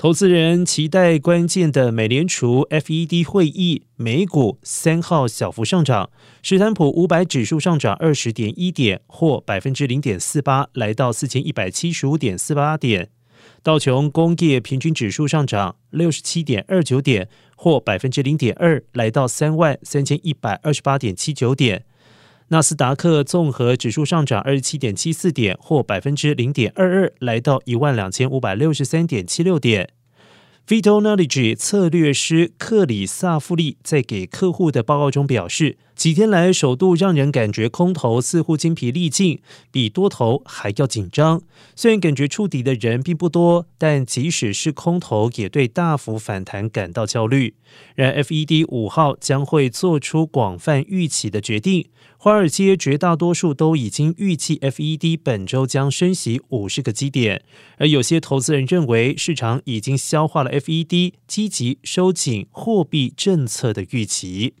投资人期待关键的美联储 FED 会议，美股三号小幅上涨，史坦普五百指数上涨二十点一点，或百分之零点四八，来到四千一百七十五点四八点。道琼工业平均指数上涨六十七点二九点，或百分之零点二，来到三万三千一百二十八点七九点。纳斯达克综合指数上涨二十七点七四点，或百分之零点二二，来到一万两千五百六十三点七六点。Vitology 策略师克里萨夫利在给客户的报告中表示。几天来，首度让人感觉空头似乎精疲力尽，比多头还要紧张。虽然感觉触底的人并不多，但即使是空头，也对大幅反弹感到焦虑。然 FED 五号将会做出广泛预期的决定。华尔街绝大多数都已经预计 FED 本周将升息五十个基点，而有些投资人认为市场已经消化了 FED 积极收紧货币政策的预期。